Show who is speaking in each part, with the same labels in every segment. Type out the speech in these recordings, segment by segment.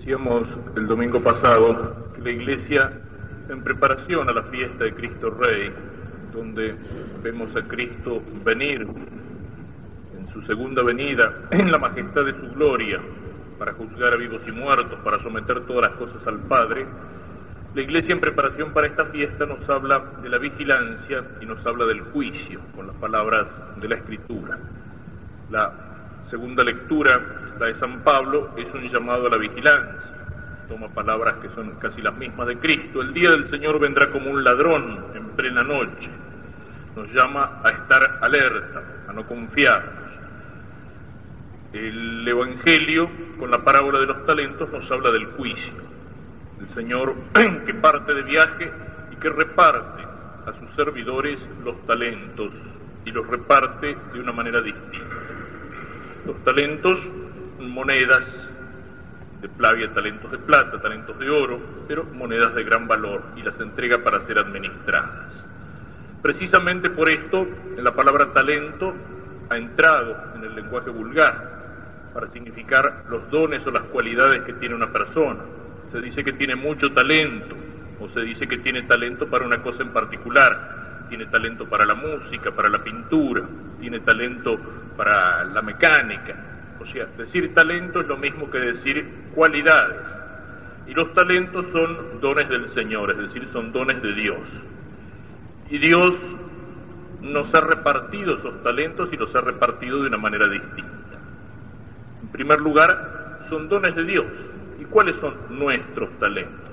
Speaker 1: Decíamos el domingo pasado que la Iglesia, en preparación a la fiesta de Cristo Rey, donde vemos a Cristo venir en su segunda venida, en la majestad de su gloria, para juzgar a vivos y muertos, para someter todas las cosas al Padre, la Iglesia en preparación para esta fiesta nos habla de la vigilancia y nos habla del juicio, con las palabras de la Escritura. La segunda lectura, la de San Pablo, es un llamado a la vigilancia. Toma palabras que son casi las mismas de Cristo. El día del Señor vendrá como un ladrón en plena noche. Nos llama a estar alerta, a no confiar. El Evangelio, con la parábola de los talentos, nos habla del juicio el Señor que parte de viaje y que reparte a sus servidores los talentos y los reparte de una manera distinta. Los talentos, monedas de plavia, talentos de plata, talentos de oro, pero monedas de gran valor y las entrega para ser administradas. Precisamente por esto, en la palabra talento ha entrado en el lenguaje vulgar para significar los dones o las cualidades que tiene una persona se dice que tiene mucho talento, o se dice que tiene talento para una cosa en particular, tiene talento para la música, para la pintura, tiene talento para la mecánica. O sea, decir talento es lo mismo que decir cualidades. Y los talentos son dones del Señor, es decir, son dones de Dios. Y Dios nos ha repartido esos talentos y los ha repartido de una manera distinta. En primer lugar, son dones de Dios ¿Y cuáles son nuestros talentos?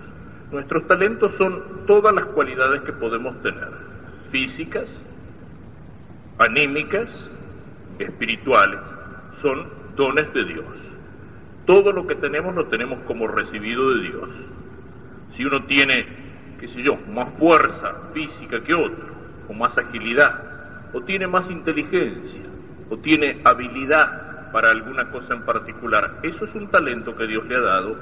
Speaker 1: Nuestros talentos son todas las cualidades que podemos tener, físicas, anímicas, espirituales, son dones de Dios. Todo lo que tenemos lo tenemos como recibido de Dios. Si uno tiene, qué sé yo, más fuerza física que otro, o más agilidad, o tiene más inteligencia, o tiene habilidad para alguna cosa en particular. Eso es un talento que Dios le ha dado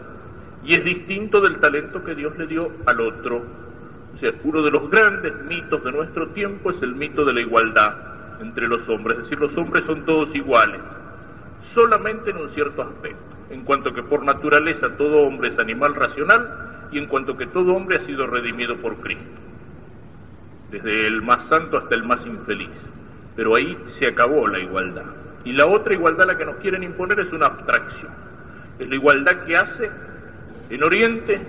Speaker 1: y es distinto del talento que Dios le dio al otro. O sea, uno de los grandes mitos de nuestro tiempo es el mito de la igualdad entre los hombres, es decir, los hombres son todos iguales, solamente en un cierto aspecto, en cuanto que por naturaleza todo hombre es animal racional y en cuanto que todo hombre ha sido redimido por Cristo, desde el más santo hasta el más infeliz. Pero ahí se acabó la igualdad. Y la otra igualdad la que nos quieren imponer es una abstracción. Es la igualdad que hace en Oriente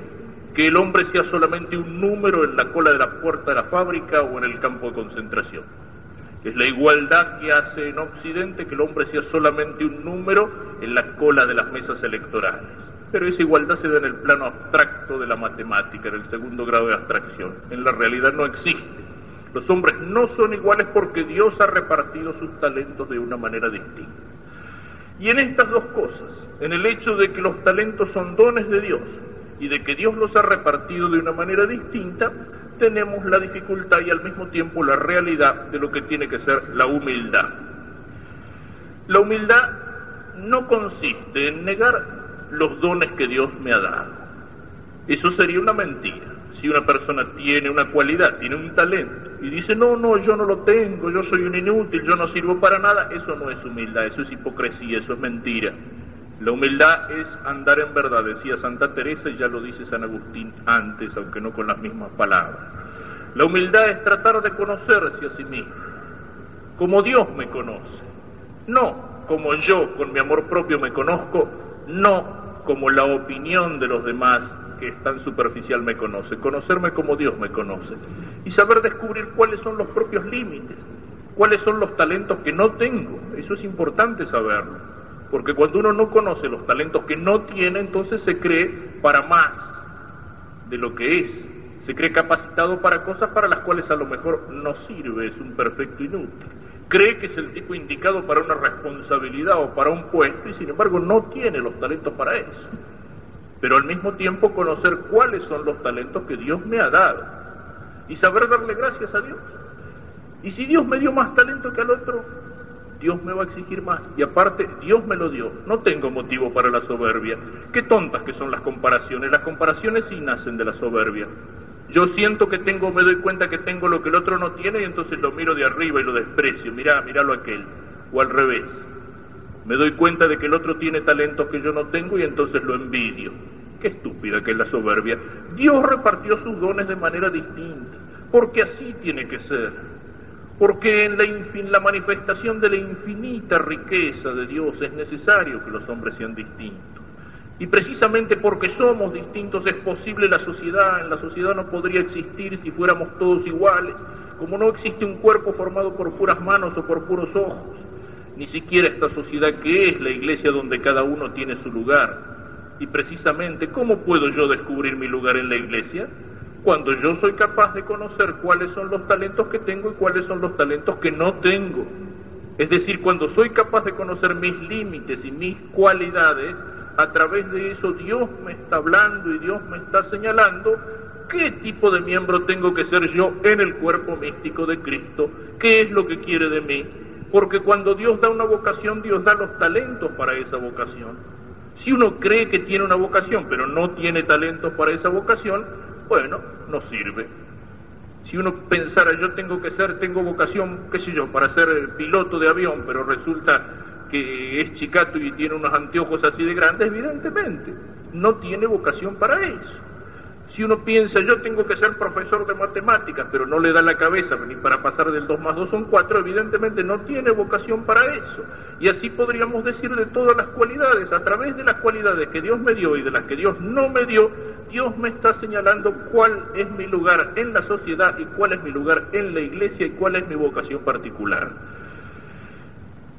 Speaker 1: que el hombre sea solamente un número en la cola de la puerta de la fábrica o en el campo de concentración. Es la igualdad que hace en Occidente que el hombre sea solamente un número en la cola de las mesas electorales. Pero esa igualdad se da en el plano abstracto de la matemática, en el segundo grado de abstracción. En la realidad no existe. Los hombres no son iguales porque Dios ha repartido sus talentos de una manera distinta. Y en estas dos cosas, en el hecho de que los talentos son dones de Dios y de que Dios los ha repartido de una manera distinta, tenemos la dificultad y al mismo tiempo la realidad de lo que tiene que ser la humildad. La humildad no consiste en negar los dones que Dios me ha dado. Eso sería una mentira si una persona tiene una cualidad, tiene un talento, y dice, no, no, yo no lo tengo, yo soy un inútil, yo no sirvo para nada, eso no es humildad, eso es hipocresía, eso es mentira. La humildad es andar en verdad, decía Santa Teresa y ya lo dice San Agustín antes, aunque no con las mismas palabras. La humildad es tratar de conocerse a sí mismo, como Dios me conoce, no como yo con mi amor propio me conozco, no como la opinión de los demás que tan superficial me conoce, conocerme como Dios me conoce y saber descubrir cuáles son los propios límites, cuáles son los talentos que no tengo. Eso es importante saberlo, porque cuando uno no conoce los talentos que no tiene, entonces se cree para más de lo que es, se cree capacitado para cosas para las cuales a lo mejor no sirve, es un perfecto inútil. Cree que es el tipo indicado para una responsabilidad o para un puesto y sin embargo no tiene los talentos para eso pero al mismo tiempo conocer cuáles son los talentos que Dios me ha dado y saber darle gracias a Dios. Y si Dios me dio más talento que al otro, Dios me va a exigir más. Y aparte, Dios me lo dio. No tengo motivo para la soberbia. Qué tontas que son las comparaciones. Las comparaciones sí nacen de la soberbia. Yo siento que tengo, me doy cuenta que tengo lo que el otro no tiene y entonces lo miro de arriba y lo desprecio. Mirá, miralo aquel. O al revés. Me doy cuenta de que el otro tiene talentos que yo no tengo y entonces lo envidio. Qué estúpida que es la soberbia. Dios repartió sus dones de manera distinta, porque así tiene que ser. Porque en la, la manifestación de la infinita riqueza de Dios es necesario que los hombres sean distintos. Y precisamente porque somos distintos es posible la sociedad. En la sociedad no podría existir si fuéramos todos iguales, como no existe un cuerpo formado por puras manos o por puros ojos. Ni siquiera esta sociedad que es la iglesia donde cada uno tiene su lugar. Y precisamente, ¿cómo puedo yo descubrir mi lugar en la iglesia? Cuando yo soy capaz de conocer cuáles son los talentos que tengo y cuáles son los talentos que no tengo. Es decir, cuando soy capaz de conocer mis límites y mis cualidades, a través de eso Dios me está hablando y Dios me está señalando qué tipo de miembro tengo que ser yo en el cuerpo místico de Cristo, qué es lo que quiere de mí, porque cuando Dios da una vocación, Dios da los talentos para esa vocación. Si uno cree que tiene una vocación, pero no tiene talentos para esa vocación, bueno, no sirve. Si uno pensara, yo tengo que ser, tengo vocación, qué sé yo, para ser piloto de avión, pero resulta que es chicato y tiene unos anteojos así de grandes, evidentemente, no tiene vocación para eso. Si uno piensa, yo tengo que ser profesor de matemáticas, pero no le da la cabeza ni para pasar del 2 más 2 son 4, evidentemente no tiene vocación para eso. Y así podríamos decir de todas las cualidades, a través de las cualidades que Dios me dio y de las que Dios no me dio, Dios me está señalando cuál es mi lugar en la sociedad y cuál es mi lugar en la iglesia y cuál es mi vocación particular.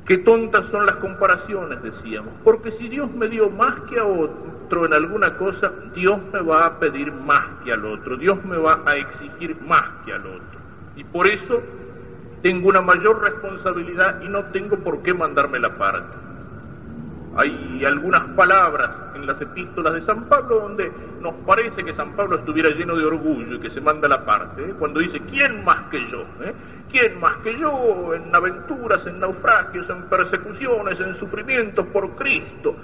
Speaker 1: Qué tontas son las comparaciones, decíamos, porque si Dios me dio más que a otro en alguna cosa, Dios me va a pedir más que al otro, Dios me va a exigir más que al otro. Y por eso tengo una mayor responsabilidad y no tengo por qué mandarme la parte. Hay algunas palabras en las epístolas de San Pablo donde nos parece que San Pablo estuviera lleno de orgullo y que se manda la parte, ¿eh? cuando dice, ¿quién más que yo? ¿Eh? ¿Quién más que yo en aventuras, en naufragios, en persecuciones, en sufrimientos por Cristo?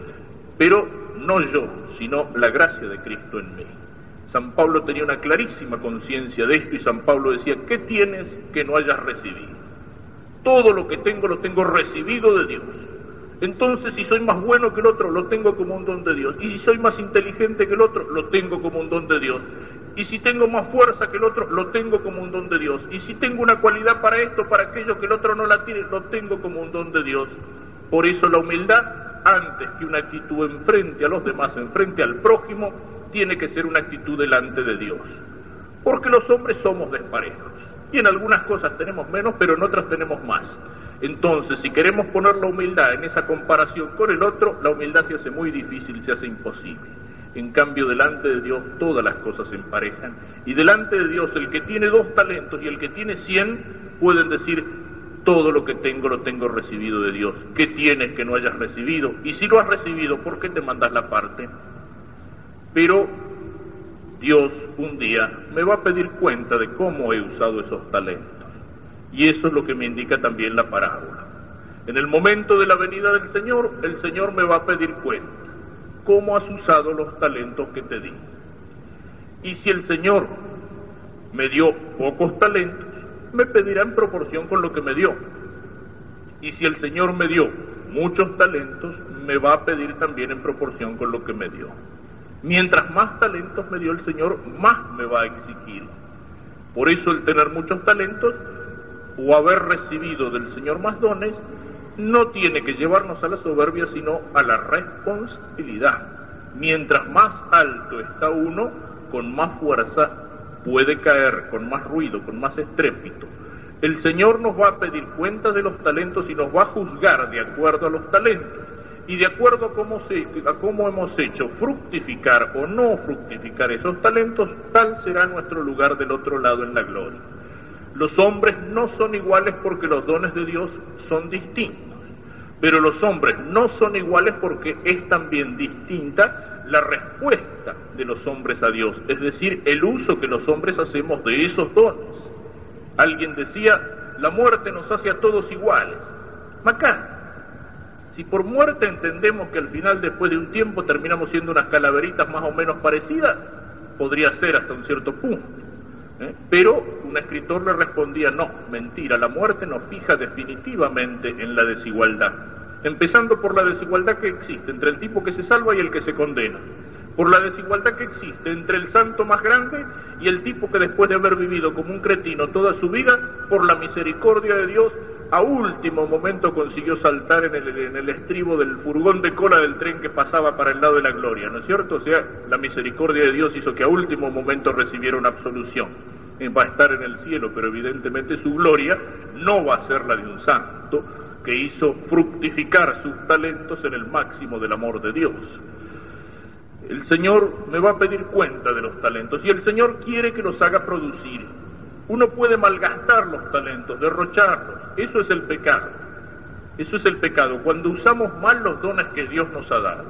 Speaker 1: Pero no yo, sino la gracia de Cristo en mí. San Pablo tenía una clarísima conciencia de esto y San Pablo decía, ¿qué tienes que no hayas recibido? Todo lo que tengo lo tengo recibido de Dios. Entonces, si soy más bueno que el otro, lo tengo como un don de Dios. Y si soy más inteligente que el otro, lo tengo como un don de Dios. Y si tengo más fuerza que el otro, lo tengo como un don de Dios. Y si tengo una cualidad para esto, para aquello que el otro no la tiene, lo tengo como un don de Dios. Por eso la humildad, antes que una actitud enfrente a los demás, enfrente al prójimo, tiene que ser una actitud delante de Dios. Porque los hombres somos desparejos. Y en algunas cosas tenemos menos, pero en otras tenemos más. Entonces, si queremos poner la humildad en esa comparación con el otro, la humildad se hace muy difícil, se hace imposible. En cambio, delante de Dios todas las cosas se emparejan. Y delante de Dios, el que tiene dos talentos y el que tiene cien pueden decir, todo lo que tengo lo tengo recibido de Dios. ¿Qué tienes que no hayas recibido? Y si lo has recibido, ¿por qué te mandas la parte? Pero Dios un día me va a pedir cuenta de cómo he usado esos talentos. Y eso es lo que me indica también la parábola. En el momento de la venida del Señor, el Señor me va a pedir cuenta cómo has usado los talentos que te di. Y si el Señor me dio pocos talentos, me pedirá en proporción con lo que me dio. Y si el Señor me dio muchos talentos, me va a pedir también en proporción con lo que me dio. Mientras más talentos me dio el Señor, más me va a exigir. Por eso el tener muchos talentos o haber recibido del Señor más dones no tiene que llevarnos a la soberbia, sino a la responsabilidad. Mientras más alto está uno, con más fuerza puede caer, con más ruido, con más estrépito. El Señor nos va a pedir cuenta de los talentos y nos va a juzgar de acuerdo a los talentos. Y de acuerdo a cómo, se, a cómo hemos hecho fructificar o no fructificar esos talentos, tal será nuestro lugar del otro lado en la gloria. Los hombres no son iguales porque los dones de Dios son distintos, pero los hombres no son iguales porque es también distinta la respuesta de los hombres a Dios, es decir, el uso que los hombres hacemos de esos dones. Alguien decía, la muerte nos hace a todos iguales. Macá, si por muerte entendemos que al final, después de un tiempo, terminamos siendo unas calaveritas más o menos parecidas, podría ser hasta un cierto punto. ¿eh? Pero un escritor le respondía, no, mentira, la muerte nos fija definitivamente en la desigualdad, empezando por la desigualdad que existe entre el tipo que se salva y el que se condena. por la desigualdad que existe entre el santo más grande y el tipo que después de haber vivido como un cretino toda su vida, por la misericordia de Dios, a último momento consiguió saltar en el, estribo del furgón de cola del tren que pasaba para el lado de la gloria, ¿no es cierto? O sea, la misericordia de Dios hizo que a último momento recibiera una absolución. Va a estar en el cielo, pero evidentemente su gloria no va a ser la de un santo que hizo fructificar sus talentos en el máximo del amor de Dios. El Señor me va a pedir cuenta de los talentos y el Señor quiere que los haga producir. Uno puede malgastar los talentos, derrocharlos. Eso es el pecado. Eso es el pecado. Cuando usamos mal los dones que Dios nos ha dado.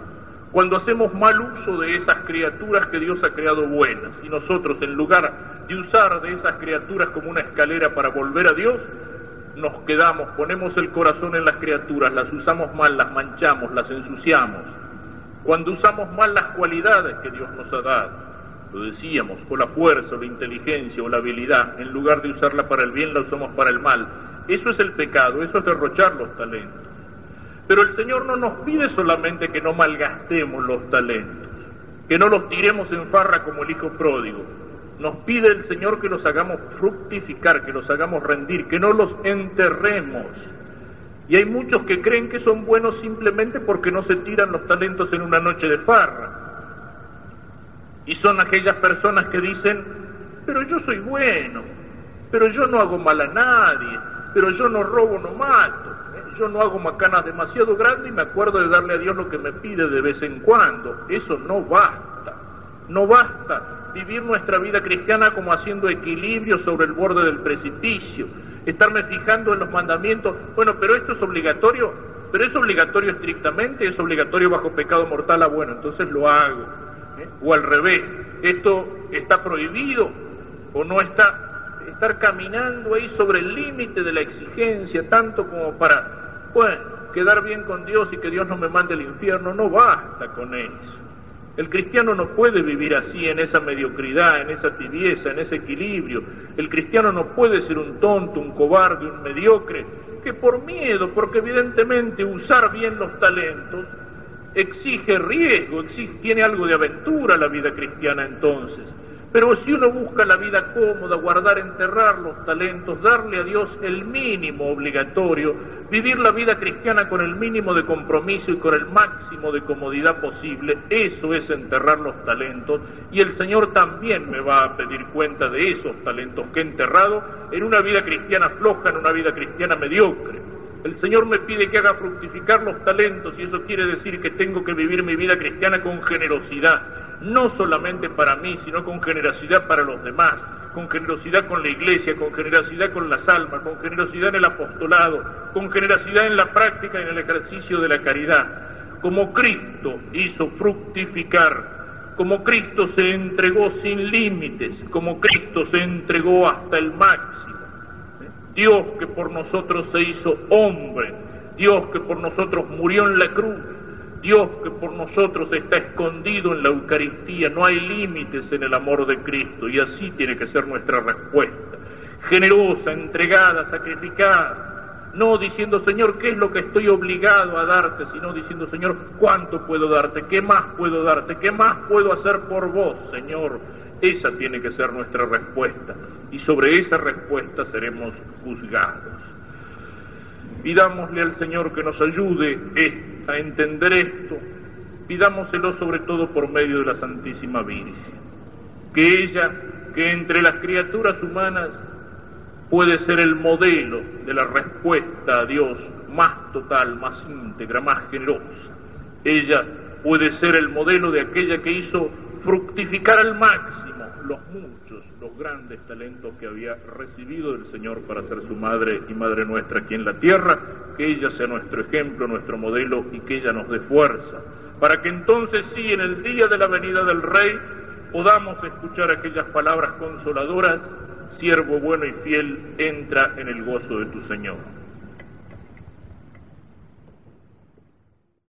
Speaker 1: Cuando hacemos mal uso de esas criaturas que Dios ha creado buenas. Y nosotros, en lugar de usar de esas criaturas como una escalera para volver a Dios, nos quedamos, ponemos el corazón en las criaturas, las usamos mal, las manchamos, las ensuciamos. Cuando usamos mal las cualidades que Dios nos ha dado lo decíamos, o la fuerza, o la inteligencia, o la habilidad, en lugar de usarla para el bien, la usamos para el mal. Eso es el pecado, eso es derrochar los talentos. Pero el Señor no nos pide solamente que no malgastemos los talentos, que no los tiremos en farra como el hijo pródigo. Nos pide el Señor que los hagamos fructificar, que los hagamos rendir, que no los enterremos. Y hay muchos que creen que son buenos simplemente porque no se tiran los talentos en una noche de farra. Y son aquellas personas que dicen, pero yo soy bueno, pero yo no hago mal a nadie, pero yo no robo, no mato, ¿eh? yo no hago macanas demasiado grandes y me acuerdo de darle a Dios lo que me pide de vez en cuando. Eso no basta, no basta vivir nuestra vida cristiana como haciendo equilibrio sobre el borde del precipicio, estarme fijando en los mandamientos, bueno, pero esto es obligatorio, pero es obligatorio estrictamente, es obligatorio bajo pecado mortal, ah, bueno, entonces lo hago o al revés, esto está prohibido o no está, estar caminando ahí sobre el límite de la exigencia, tanto como para, bueno, quedar bien con Dios y que Dios no me mande al infierno, no basta con eso. El cristiano no puede vivir así, en esa mediocridad, en esa tibieza, en ese equilibrio. El cristiano no puede ser un tonto, un cobarde, un mediocre, que por miedo, porque evidentemente usar bien los talentos exige riesgo, tiene algo de aventura la vida cristiana entonces. Pero si uno busca la vida cómoda, guardar, enterrar los talentos, darle a Dios el mínimo obligatorio, vivir la vida cristiana con el mínimo de compromiso y con el máximo de comodidad posible, eso es enterrar los talentos y el Señor también me va a pedir cuenta de esos talentos que he enterrado en una vida cristiana floja, en una vida cristiana mediocre. El Señor me pide que haga fructificar los talentos y eso quiere decir que tengo que vivir mi vida cristiana con generosidad, no solamente para mí, sino con generosidad para los demás, con generosidad con la iglesia, con generosidad con las almas, con generosidad en el apostolado, con generosidad en la práctica y en el ejercicio de la caridad. Como Cristo hizo fructificar, como Cristo se entregó sin límites, como Cristo se entregó hasta el máximo Dios que por nosotros se hizo hombre, Dios que por nosotros murió en la cruz, Dios que por nosotros está escondido en la Eucaristía, no hay límites en el amor de Cristo y así tiene que ser nuestra respuesta, generosa, entregada, sacrificada, no diciendo Señor, ¿qué es lo que estoy obligado a darte? Sino diciendo Señor, ¿cuánto puedo darte? ¿Qué más puedo darte? ¿Qué más puedo hacer por vos, Señor? Esa tiene que ser nuestra respuesta y sobre esa respuesta seremos juzgados. Pidámosle al Señor que nos ayude a entender esto, pidámoselo sobre todo por medio de la Santísima Virgen, que ella, que entre las criaturas humanas puede ser el modelo de la respuesta a Dios más total, más íntegra, más generosa. Ella puede ser el modelo de aquella que hizo fructificar al máximo los muchos los grandes talentos que había recibido del Señor para ser su madre y madre nuestra aquí en la tierra, que ella sea nuestro ejemplo, nuestro modelo y que ella nos dé fuerza, para que entonces sí, en el día de la venida del Rey, podamos escuchar aquellas palabras consoladoras, siervo bueno y fiel, entra en el gozo de tu Señor.